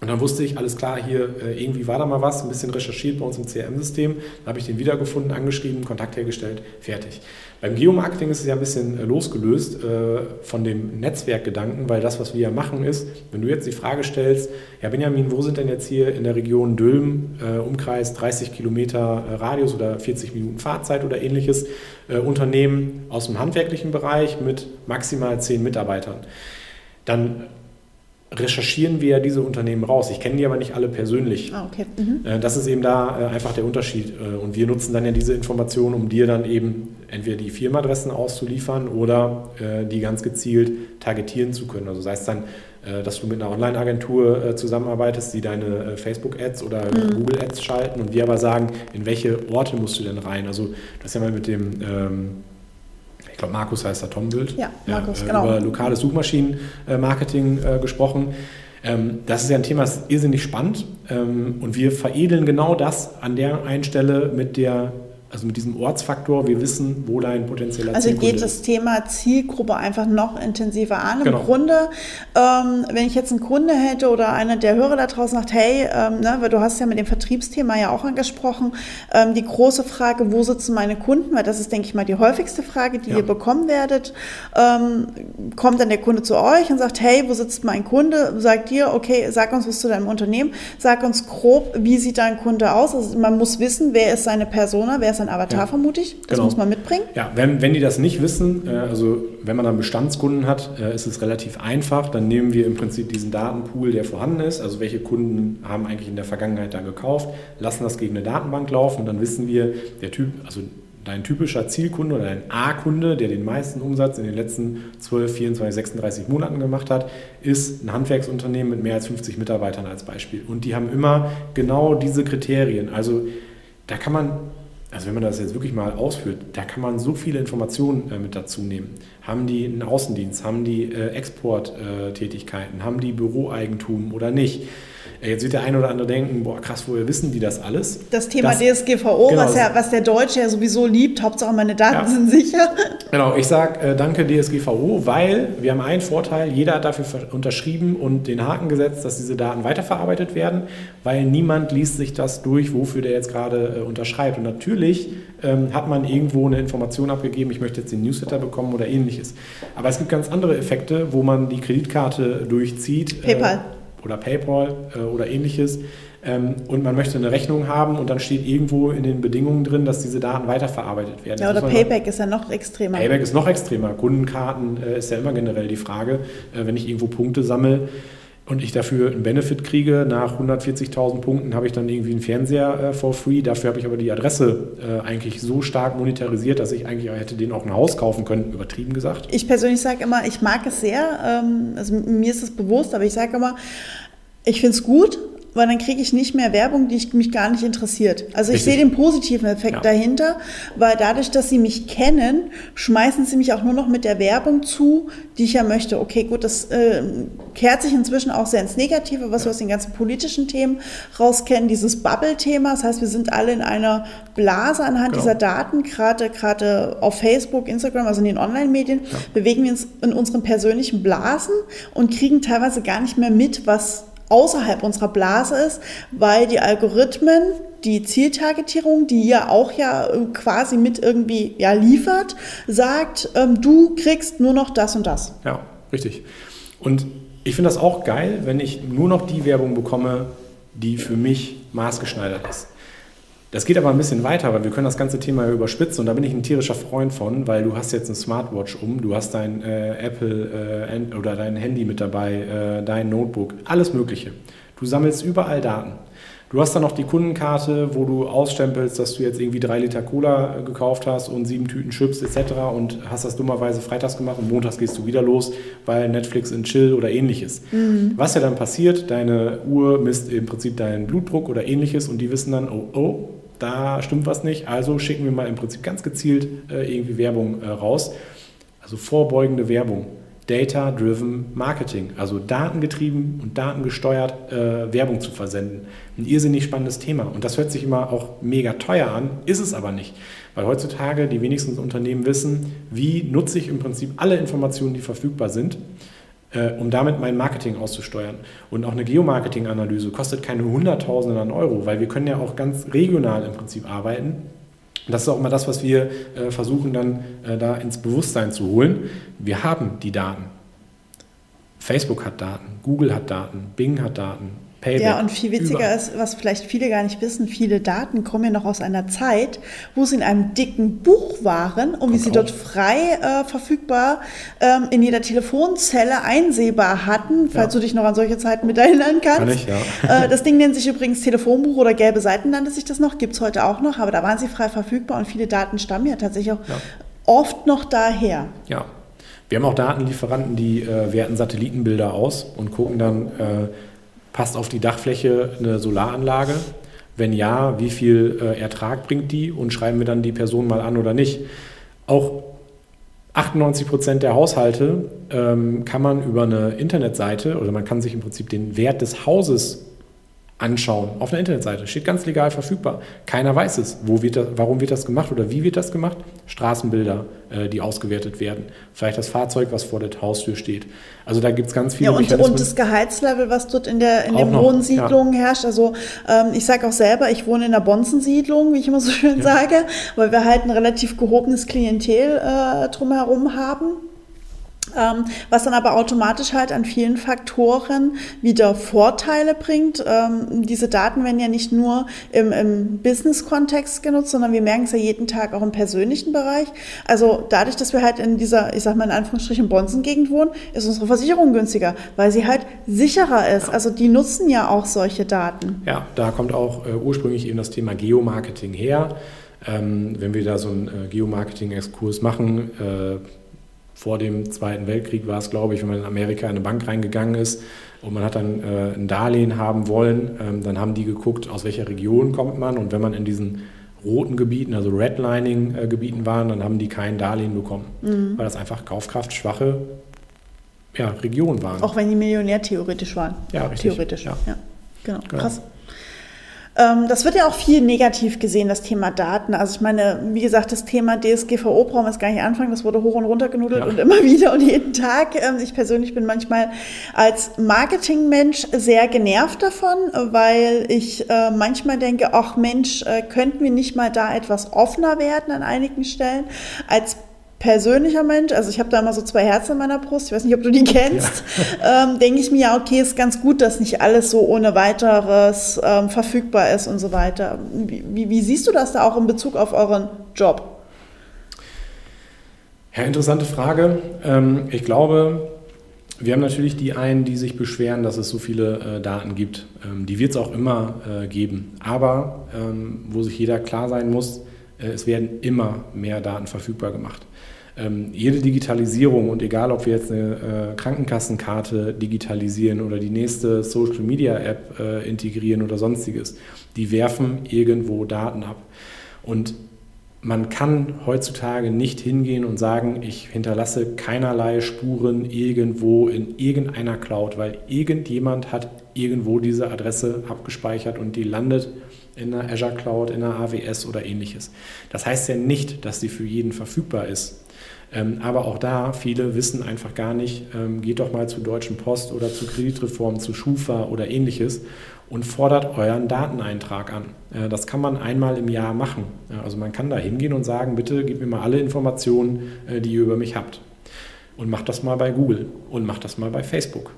und dann wusste ich, alles klar, hier äh, irgendwie war da mal was, ein bisschen recherchiert bei uns im CRM-System. Dann habe ich den wiedergefunden, angeschrieben, Kontakt hergestellt, fertig. Beim Geomarketing ist es ja ein bisschen äh, losgelöst äh, von dem Netzwerkgedanken, weil das, was wir ja machen, ist, wenn du jetzt die Frage stellst, ja Benjamin, wo sind denn jetzt hier in der Region Dülmen, Umkreis 30 Kilometer Radius oder 40 Minuten Fahrzeit oder ähnliches, Unternehmen aus dem handwerklichen Bereich mit maximal 10 Mitarbeitern, dann recherchieren wir diese Unternehmen raus. Ich kenne die aber nicht alle persönlich. Ah, okay. Mhm. Äh, das ist eben da äh, einfach der Unterschied. Äh, und wir nutzen dann ja diese Informationen, um dir dann eben entweder die Firmenadressen auszuliefern oder die ganz gezielt targetieren zu können. Also sei es dann, dass du mit einer Online-Agentur zusammenarbeitest, die deine Facebook-Ads oder mhm. Google-Ads schalten und wir aber sagen, in welche Orte musst du denn rein? Also das ist ja mal mit dem ähm, ich glaube Markus heißt er, Tom Wild. Ja, Markus, ja, äh, genau. Über lokales Suchmaschinenmarketing äh, gesprochen. Ähm, das ist ja ein Thema, das ist irrsinnig spannend ähm, und wir veredeln genau das an der einen Stelle mit der also mit diesem Ortsfaktor, wir wissen, wo dein potenzieller also Zielkunde geht das Thema Zielgruppe einfach noch intensiver an. Genau. Im Grunde, ähm, wenn ich jetzt einen Kunde hätte oder einer der Hörer da draußen sagt, hey, ähm, ne, weil du hast ja mit dem Vertriebsthema ja auch angesprochen, ähm, die große Frage, wo sitzen meine Kunden, weil das ist, denke ich mal, die häufigste Frage, die Ja. ihr bekommen werdet. Ähm, kommt dann der Kunde zu euch und sagt, hey, wo sitzt mein Kunde? Sagt ihr, okay, sag uns was zu deinem Unternehmen, sag uns grob, wie sieht dein Kunde aus? Also man muss wissen, wer ist seine Persona, wer ist sein Avatar, Ja. vermute ich. Das Genau. muss man mitbringen. Ja, wenn, wenn die das nicht wissen, äh, also wenn man dann Bestandskunden hat, äh, ist es relativ einfach. Dann nehmen wir im Prinzip diesen Datenpool, der vorhanden ist, also welche Kunden haben eigentlich in der Vergangenheit da gekauft, lassen das gegen eine Datenbank laufen und dann wissen wir, der Typ, also dein typischer Zielkunde oder dein A-Kunde, der den meisten Umsatz in den letzten 12, 24, 36 Monaten gemacht hat, ist ein Handwerksunternehmen mit mehr als 50 Mitarbeitern als Beispiel. Und die haben immer genau diese Kriterien. Also da kann man also wenn man das jetzt wirklich mal ausführt, da kann man so viele Informationen äh, mit dazu nehmen. Haben die einen Außendienst, haben die äh, Exporttätigkeiten, haben die Büroeigentum oder nicht? Äh, jetzt wird der eine oder andere denken, boah krass, woher wissen die das alles? Das Thema Das- DSGVO, genau, was, ja, was der Deutsche ja sowieso liebt, Hauptsache meine Daten Ja. sind sicher. Genau, ich sage äh, danke DSGVO, weil wir haben einen Vorteil, jeder hat dafür unterschrieben und den Haken gesetzt, dass diese Daten weiterverarbeitet werden, weil niemand liest sich das durch, wofür der jetzt gerade äh, unterschreibt. Und natürlich ähm, hat man irgendwo eine Information abgegeben, ich möchte jetzt den Newsletter bekommen oder ähnliches. Aber es gibt ganz andere Effekte, wo man die Kreditkarte durchzieht. PayPal. Äh, oder PayPal äh, oder ähnliches. Ähm, und man möchte eine Rechnung haben und dann steht irgendwo in den Bedingungen drin, dass diese Daten weiterverarbeitet werden. Ja, oder Payback ist ja noch extremer. Payback ist noch extremer. Kundenkarten äh, ist ja immer generell die Frage, äh, wenn ich irgendwo Punkte sammle und ich dafür einen Benefit kriege, nach 140.000 Punkten habe ich dann irgendwie einen Fernseher äh, for free. Dafür habe ich aber die Adresse äh, eigentlich so stark monetarisiert, dass ich eigentlich hätte den auch ein Haus kaufen können, übertrieben gesagt. Ich persönlich sage immer, ich mag es sehr, ähm, also mir ist es bewusst, aber ich sage immer, ich finde es gut, weil dann kriege ich nicht mehr Werbung, die ich, mich gar nicht interessiert. Also ich sehe den positiven Effekt Ja. dahinter, weil dadurch, dass sie mich kennen, schmeißen sie mich auch nur noch mit der Werbung zu, die ich ja möchte. Okay, gut, das äh, kehrt sich inzwischen auch sehr ins Negative, was wir aus den ganzen politischen Themen rauskennen, dieses Bubble-Thema. Das heißt, wir sind alle in einer Blase anhand Genau. dieser Daten, gerade gerade auf Facebook, Instagram, also in den Online-Medien, bewegen wir uns in unseren persönlichen Blasen und kriegen teilweise gar nicht mehr mit, was außerhalb unserer Blase ist, weil die Algorithmen, die Zieltargetierung, die ja auch ja äh, quasi mit irgendwie ja liefert, sagt, ähm, du kriegst nur noch das und das. Ja, richtig. Und ich finde das auch geil, wenn ich nur noch die Werbung bekomme, die für mich maßgeschneidert ist. Das geht aber ein bisschen weiter, weil wir können das ganze Thema ja überspitzen und da bin ich ein tierischer Freund von, weil du hast jetzt eine Smartwatch um, du hast dein äh, Apple äh, oder dein Handy mit dabei, äh, dein Notebook, alles Mögliche. Du sammelst überall Daten. Du hast dann noch die Kundenkarte, wo du ausstempelst, dass du jetzt irgendwie drei Liter Cola äh, gekauft hast und sieben Tüten Chips etc. und hast das dummerweise freitags gemacht und montags gehst du wieder los, weil Netflix in Chill oder ähnliches. Was ja dann passiert, deine Uhr misst im Prinzip deinen Blutdruck oder ähnliches und die wissen dann, oh, oh, da stimmt was nicht, also schicken wir mal im Prinzip ganz gezielt äh, irgendwie Werbung äh, raus. Also vorbeugende Werbung. Data-driven Marketing, also datengetrieben und datengesteuert äh, Werbung zu versenden. Ein irrsinnig spannendes Thema. Und das hört sich immer auch mega teuer an, ist es aber nicht. Weil heutzutage die wenigsten Unternehmen wissen, wie nutze ich im Prinzip alle Informationen, die verfügbar sind, äh, um damit mein Marketing auszusteuern. Und auch eine Geomarketing-Analyse kostet keine Hunderttausende an Euro, weil wir können ja auch ganz regional im Prinzip arbeiten. Und das ist auch immer das, was wir äh, versuchen dann äh, da ins Bewusstsein zu holen. Wir haben die Daten. Facebook hat Daten, Google hat Daten, Bing hat Daten, Payback. Ja, und viel witziger überall. ist, was vielleicht viele gar nicht wissen, viele Daten kommen ja noch aus einer Zeit, wo sie in einem dicken Buch waren und wie sie auch. dort frei äh, verfügbar ähm, in jeder Telefonzelle einsehbar hatten, falls Ja. du dich noch an solche Zeiten mit erinnern kannst. Kann ich, ja. Äh, das Ding nennt sich übrigens Telefonbuch oder gelbe Seiten nannte sich das noch, gibt es heute auch noch, aber da waren sie frei verfügbar und viele Daten stammen ja tatsächlich auch Ja. oft noch daher. Ja. Wir haben auch Datenlieferanten, die äh, werten Satellitenbilder aus und gucken dann, äh, passt auf die Dachfläche eine Solaranlage? Wenn ja, wie viel äh, Ertrag bringt die und schreiben wir dann die Person mal an oder nicht? Auch 98 Prozent der Haushalte ähm, kann man über eine Internetseite oder man kann sich im Prinzip den Wert des Hauses anschauen auf einer Internetseite. Steht ganz legal verfügbar. Keiner weiß es. Wo wird das, warum wird das gemacht oder wie wird das gemacht? Straßenbilder, äh, die ausgewertet werden. Vielleicht das Fahrzeug, was vor der Haustür steht. Also da gibt es ganz viele ja, und, und das Gehaltslevel, was dort in, der, in den Wohnsiedlungen ja. herrscht. Also ähm, ich sage auch selber, ich wohne in der Bonzensiedlung, wie ich immer so schön ja. sage, weil wir halt ein relativ gehobenes Klientel äh, drumherum haben. Ähm, was dann aber automatisch halt an vielen Faktoren wieder Vorteile bringt. Ähm, diese Daten werden ja nicht nur im, im Business-Kontext genutzt, sondern wir merken es ja jeden Tag auch im persönlichen Bereich. Also dadurch, dass wir halt in dieser, ich sag mal in Anführungsstrichen, Bonzen-Gegend wohnen, ist unsere Versicherung günstiger, weil sie halt sicherer ist. Also die nutzen ja auch solche Daten. Ja, da kommt auch äh, ursprünglich eben das Thema Geomarketing her. Ähm, wenn wir da so einen äh, Geomarketing-Exkurs machen, äh, vor dem Zweiten Weltkrieg war es, glaube ich, wenn man in Amerika in eine Bank reingegangen ist und man hat dann äh, ein Darlehen haben wollen, ähm, dann haben die geguckt, aus welcher Region kommt man und wenn man in diesen roten Gebieten, also Redlining-Gebieten äh, waren, dann haben die kein Darlehen bekommen, mhm. weil das einfach kaufkraftschwache ja, Regionen waren. Auch wenn die Millionär theoretisch waren. Ja, richtig. Theoretisch, ja. ja. Genau. genau. krass. Ähm, das wird ja auch viel negativ gesehen, das Thema Daten. Also ich meine, wie gesagt, das Thema DSGVO brauchen wir jetzt gar nicht anfangen. Das wurde hoch und runter genudelt ja. und immer wieder und jeden Tag. Ähm, ich persönlich bin manchmal als Marketingmensch sehr genervt davon, weil ich äh, manchmal denke, ach Mensch, äh, könnten wir nicht mal da etwas offener werden an einigen Stellen. Als persönlicher Mensch, also ich habe da immer so zwei Herzen in meiner Brust, ich weiß nicht, ob du die kennst, ja. ähm, denke ich mir ja, okay, ist ganz gut, dass nicht alles so ohne weiteres ähm, verfügbar ist und so weiter. Wie, wie, wie, siehst du das da auch in Bezug auf euren Job? Ja, interessante Frage. Ähm, ich glaube, wir haben natürlich die einen, die sich beschweren, dass es so viele äh, Daten gibt. Ähm, die wird es auch immer äh, geben. Aber ähm, wo sich jeder klar sein muss, äh, es werden immer mehr Daten verfügbar gemacht ähm, jede Digitalisierung und egal, ob wir jetzt eine äh, Krankenkassenkarte digitalisieren oder die nächste Social Media App äh, integrieren oder sonstiges, die werfen irgendwo Daten ab. Und man kann heutzutage nicht hingehen und sagen, ich hinterlasse keinerlei Spuren irgendwo in irgendeiner Cloud, weil irgendjemand hat irgendwo diese Adresse abgespeichert und die landet in einer Azure Cloud, in einer AWS oder ähnliches. Das heißt ja nicht, dass sie für jeden verfügbar ist. Ähm, aber auch da, viele wissen einfach gar nicht, ähm, geht doch mal zur Deutschen Post oder zur Kreditreform, zu Schufa oder ähnliches und fordert euren Dateneintrag an. Äh, das kann man einmal im Jahr machen. Also man kann da hingehen und sagen, bitte gib mir mal alle Informationen, äh, die ihr über mich habt. Und macht das mal bei Google und macht das mal bei Facebook.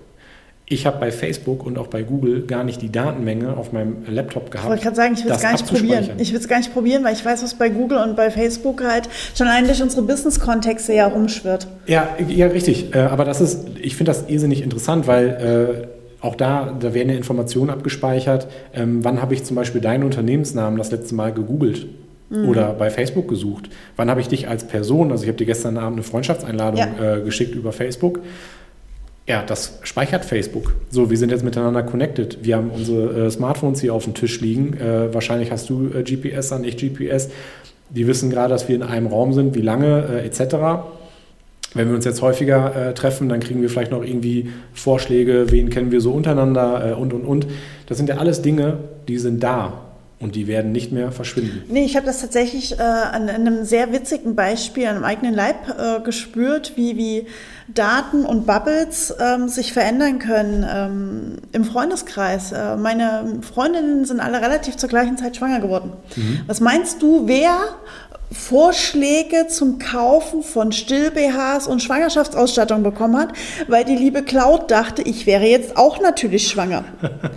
Ich habe bei Facebook und auch bei Google gar nicht die Datenmenge auf meinem Laptop gehabt. Ich wollte gerade sagen, ich will es gar nicht probieren. Ich will es gar nicht probieren, weil ich weiß, was bei Google und bei Facebook halt schon allein durch unsere Business-Kontexte ja rumschwirrt. Ja, ja, richtig. Äh, aber das ist, ich finde das irrsinnig interessant, weil äh, auch da, da werden ja Informationen abgespeichert. Ähm, wann habe ich zum Beispiel deinen Unternehmensnamen das letzte Mal gegoogelt? Mhm. Oder bei Facebook gesucht. Wann habe ich dich als Person, also ich habe dir gestern Abend eine Freundschaftseinladung ja. äh, geschickt über Facebook. Ja, das speichert Facebook. So, wir sind jetzt miteinander connected. Wir haben unsere äh, Smartphones hier auf dem Tisch liegen. Äh, wahrscheinlich hast du äh, GPS an, ich GPS. Die wissen gerade, dass wir in einem Raum sind, wie lange, äh, etc. Wenn wir uns jetzt häufiger äh, treffen, dann kriegen wir vielleicht noch irgendwie Vorschläge, wen kennen wir so untereinander äh, und, und, und. Das sind ja alles Dinge, die sind da. Und die werden nicht mehr verschwinden. Nee, ich habe das tatsächlich äh, an, an, einem sehr witzigen Beispiel, an einem eigenen Leib äh, gespürt, wie, wie Daten und Bubbles ähm, sich verändern können ähm, im Freundeskreis. Äh, meine Freundinnen sind alle relativ zur gleichen Zeit schwanger geworden. Mhm. Was meinst du, wer Vorschläge zum Kaufen von Still-BHs und Schwangerschaftsausstattung bekommen hat, weil die liebe Cloud dachte, ich wäre jetzt auch natürlich schwanger.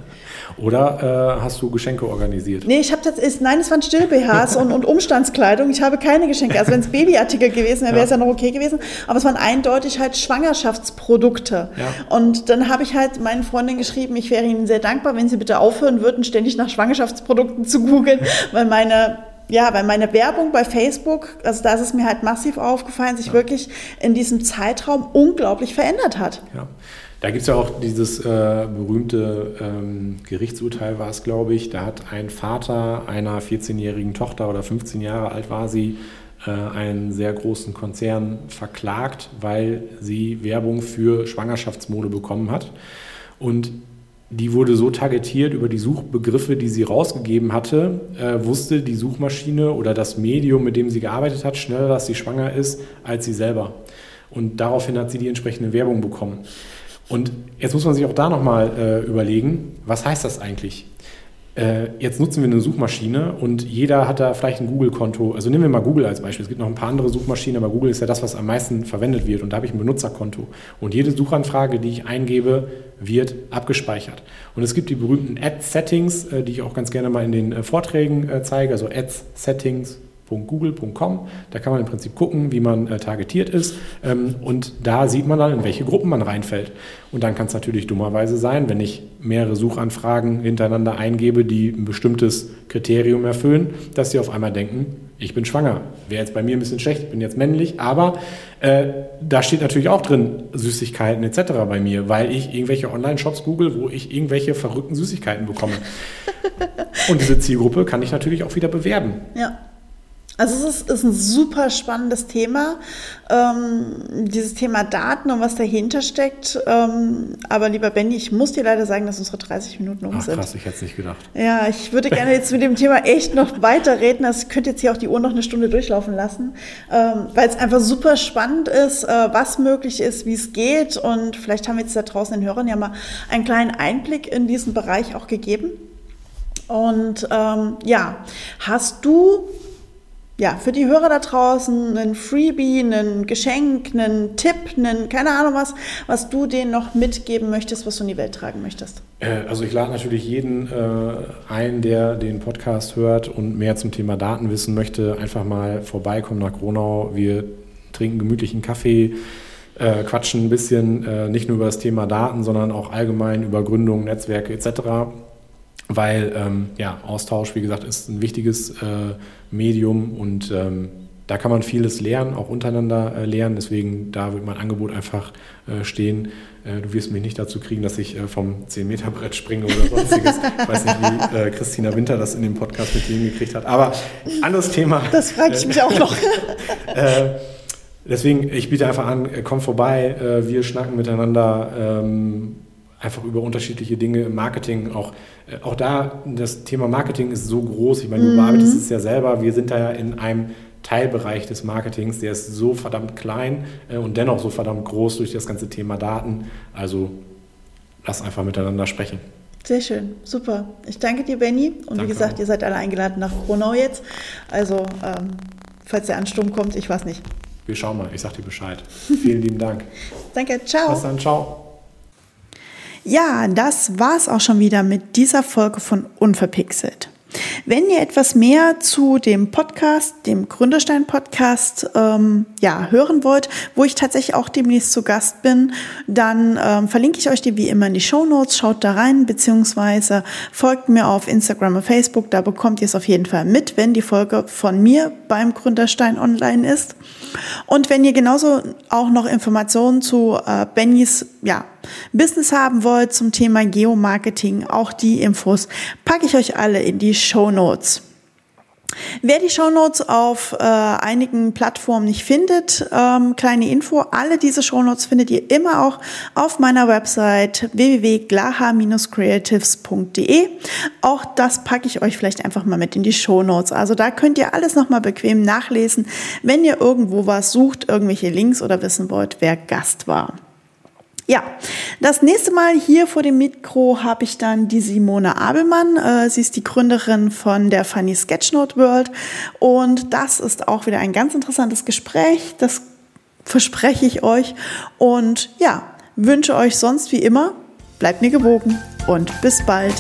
Oder äh, hast du Geschenke organisiert? Nee, ich habe tatsächlich, nein, es waren Still-BHs und, und Umstandskleidung. Ich habe keine Geschenke. Also wenn es Babyartikel gewesen wäre, wäre es ja. ja noch okay gewesen. Aber es waren eindeutig halt Schwangerschaftsprodukte. Ja. Und dann habe ich halt meinen Freundinnen geschrieben, ich wäre ihnen sehr dankbar, wenn sie bitte aufhören würden, ständig nach Schwangerschaftsprodukten zu googeln, weil meine ja, weil meine Werbung bei Facebook, also da ist es mir halt massiv aufgefallen, sich ja. wirklich in diesem Zeitraum unglaublich verändert hat. Ja. Da gibt es ja auch dieses äh, berühmte ähm, Gerichtsurteil, war es, glaube ich. Da hat ein Vater einer 14-jährigen Tochter oder 15 Jahre alt war sie, äh, einen sehr großen Konzern verklagt, weil sie Werbung für Schwangerschaftsmode bekommen hat. Und die wurde so targetiert über die Suchbegriffe, die sie rausgegeben hatte, äh, wusste die Suchmaschine oder das Medium, mit dem sie gearbeitet hat, schneller, dass sie schwanger ist, als sie selber. Und daraufhin hat sie die entsprechende Werbung bekommen. Und jetzt muss man sich auch da nochmal äh, überlegen, was heißt das eigentlich? Äh, jetzt nutzen wir eine Suchmaschine und jeder hat da vielleicht ein Google-Konto. Also nehmen wir mal Google als Beispiel. Es gibt noch ein paar andere Suchmaschinen, aber Google ist ja das, was am meisten verwendet wird. Und da habe ich ein Benutzerkonto. Und jede Suchanfrage, die ich eingebe, wird abgespeichert. Und es gibt die berühmten Ad-Settings, äh, die ich auch ganz gerne mal in den äh, Vorträgen zeige. Also Ads-Settings www.google.com. Da kann man im Prinzip gucken, wie man äh, targetiert ist. Ähm, und da sieht man dann, in welche Gruppen man reinfällt. Und dann kann es natürlich dummerweise sein, wenn ich mehrere Suchanfragen hintereinander eingebe, die ein bestimmtes Kriterium erfüllen, dass sie auf einmal denken, ich bin schwanger. Wäre jetzt bei mir ein bisschen schlecht, ich bin jetzt männlich, aber äh, da steht natürlich auch drin Süßigkeiten etc. bei mir, weil ich irgendwelche Online-Shops google, wo ich irgendwelche verrückten Süßigkeiten bekomme. Und diese Zielgruppe kann ich natürlich auch wieder bewerben. Ja. Also es ist, ist ein super spannendes Thema, ähm, dieses Thema Daten und was dahinter steckt. Ähm, aber lieber Benny, ich muss dir leider sagen, dass unsere 30 Minuten um Ach, sind. Krass, ich hätte es nicht gedacht. Ja, ich würde gerne jetzt mit dem Thema echt noch weiterreden. Also ich könnte jetzt hier auch die Uhr noch eine Stunde durchlaufen lassen, ähm, weil es einfach super spannend ist, äh, was möglich ist, wie es geht. Und vielleicht haben wir jetzt da draußen den Hörern ja mal einen kleinen Einblick in diesen Bereich auch gegeben. Und ähm, ja, hast du ja, für die Hörer da draußen ein Freebie, ein Geschenk, einen Tipp, einen, keine Ahnung was, was du denen noch mitgeben möchtest, was du in die Welt tragen möchtest? Äh, also ich lade natürlich jeden äh, ein, der den Podcast hört und mehr zum Thema Daten wissen möchte, einfach mal vorbeikommen nach Gronau. Wir trinken gemütlichen Kaffee, äh, quatschen ein bisschen, äh, nicht nur über das Thema Daten, sondern auch allgemein über Gründungen, Netzwerke etc weil ähm, ja, Austausch, wie gesagt, ist ein wichtiges äh, Medium und ähm, da kann man vieles lernen, auch untereinander äh, lernen. Deswegen, da wird mein Angebot einfach äh, stehen. Äh, du wirst mich nicht dazu kriegen, dass ich äh, vom 10-Meter-Brett springe oder sonstiges. ich weiß nicht, wie äh, Christina Winter das in dem Podcast mit dir hingekriegt hat. Aber anderes Thema. Das frage ich mich auch noch. deswegen, ich biete einfach an, komm vorbei, wir schnacken miteinander. Ähm, einfach über unterschiedliche Dinge im Marketing. Auch, äh, auch da, das Thema Marketing ist so groß. Ich meine, du mhm. bearbeitest es ja selber. Wir sind da ja in einem Teilbereich des Marketings, der ist so verdammt klein äh, und dennoch so verdammt groß durch das ganze Thema Daten. Also lass einfach miteinander sprechen. Sehr schön, super. Ich danke dir, Benny. Und danke wie gesagt, auch. ihr seid alle eingeladen nach Gronau jetzt. Also, ähm, falls der Ansturm kommt, ich weiß nicht. Wir schauen mal, ich sag dir Bescheid. Vielen lieben Dank. Danke, ciao. Bis dann, ciao. Ja, das war's auch schon wieder mit dieser Folge von Unverpixelt. Wenn ihr etwas mehr zu dem Podcast, dem Gründerstein-Podcast, ähm, ja, hören wollt, wo ich tatsächlich auch demnächst zu Gast bin, dann ähm, verlinke ich euch die wie immer in die Show Notes. Schaut da rein, beziehungsweise folgt mir auf Instagram und Facebook. Da bekommt ihr es auf jeden Fall mit, wenn die Folge von mir beim Gründerstein online ist. Und wenn ihr genauso auch noch Informationen zu äh, Bennys, ja, Business haben wollt zum Thema Geomarketing, auch die Infos packe ich euch alle in die Show Notes. Wer die Shownotes auf äh, einigen Plattformen nicht findet, ähm, kleine Info, alle diese Shownotes findet ihr immer auch auf meiner Website www.glaha-creatives.de. Auch das packe ich euch vielleicht einfach mal mit in die Shownotes. Also da könnt ihr alles nochmal bequem nachlesen, wenn ihr irgendwo was sucht, irgendwelche Links oder wissen wollt, wer Gast war. Ja, das nächste Mal hier vor dem Mikro habe ich dann die Simone Abelmann. Äh, sie ist die Gründerin von der Funny Sketchnote World. Und das ist auch wieder ein ganz interessantes Gespräch. Das verspreche ich euch. Und ja, wünsche euch sonst wie immer, bleibt mir gewogen und bis bald.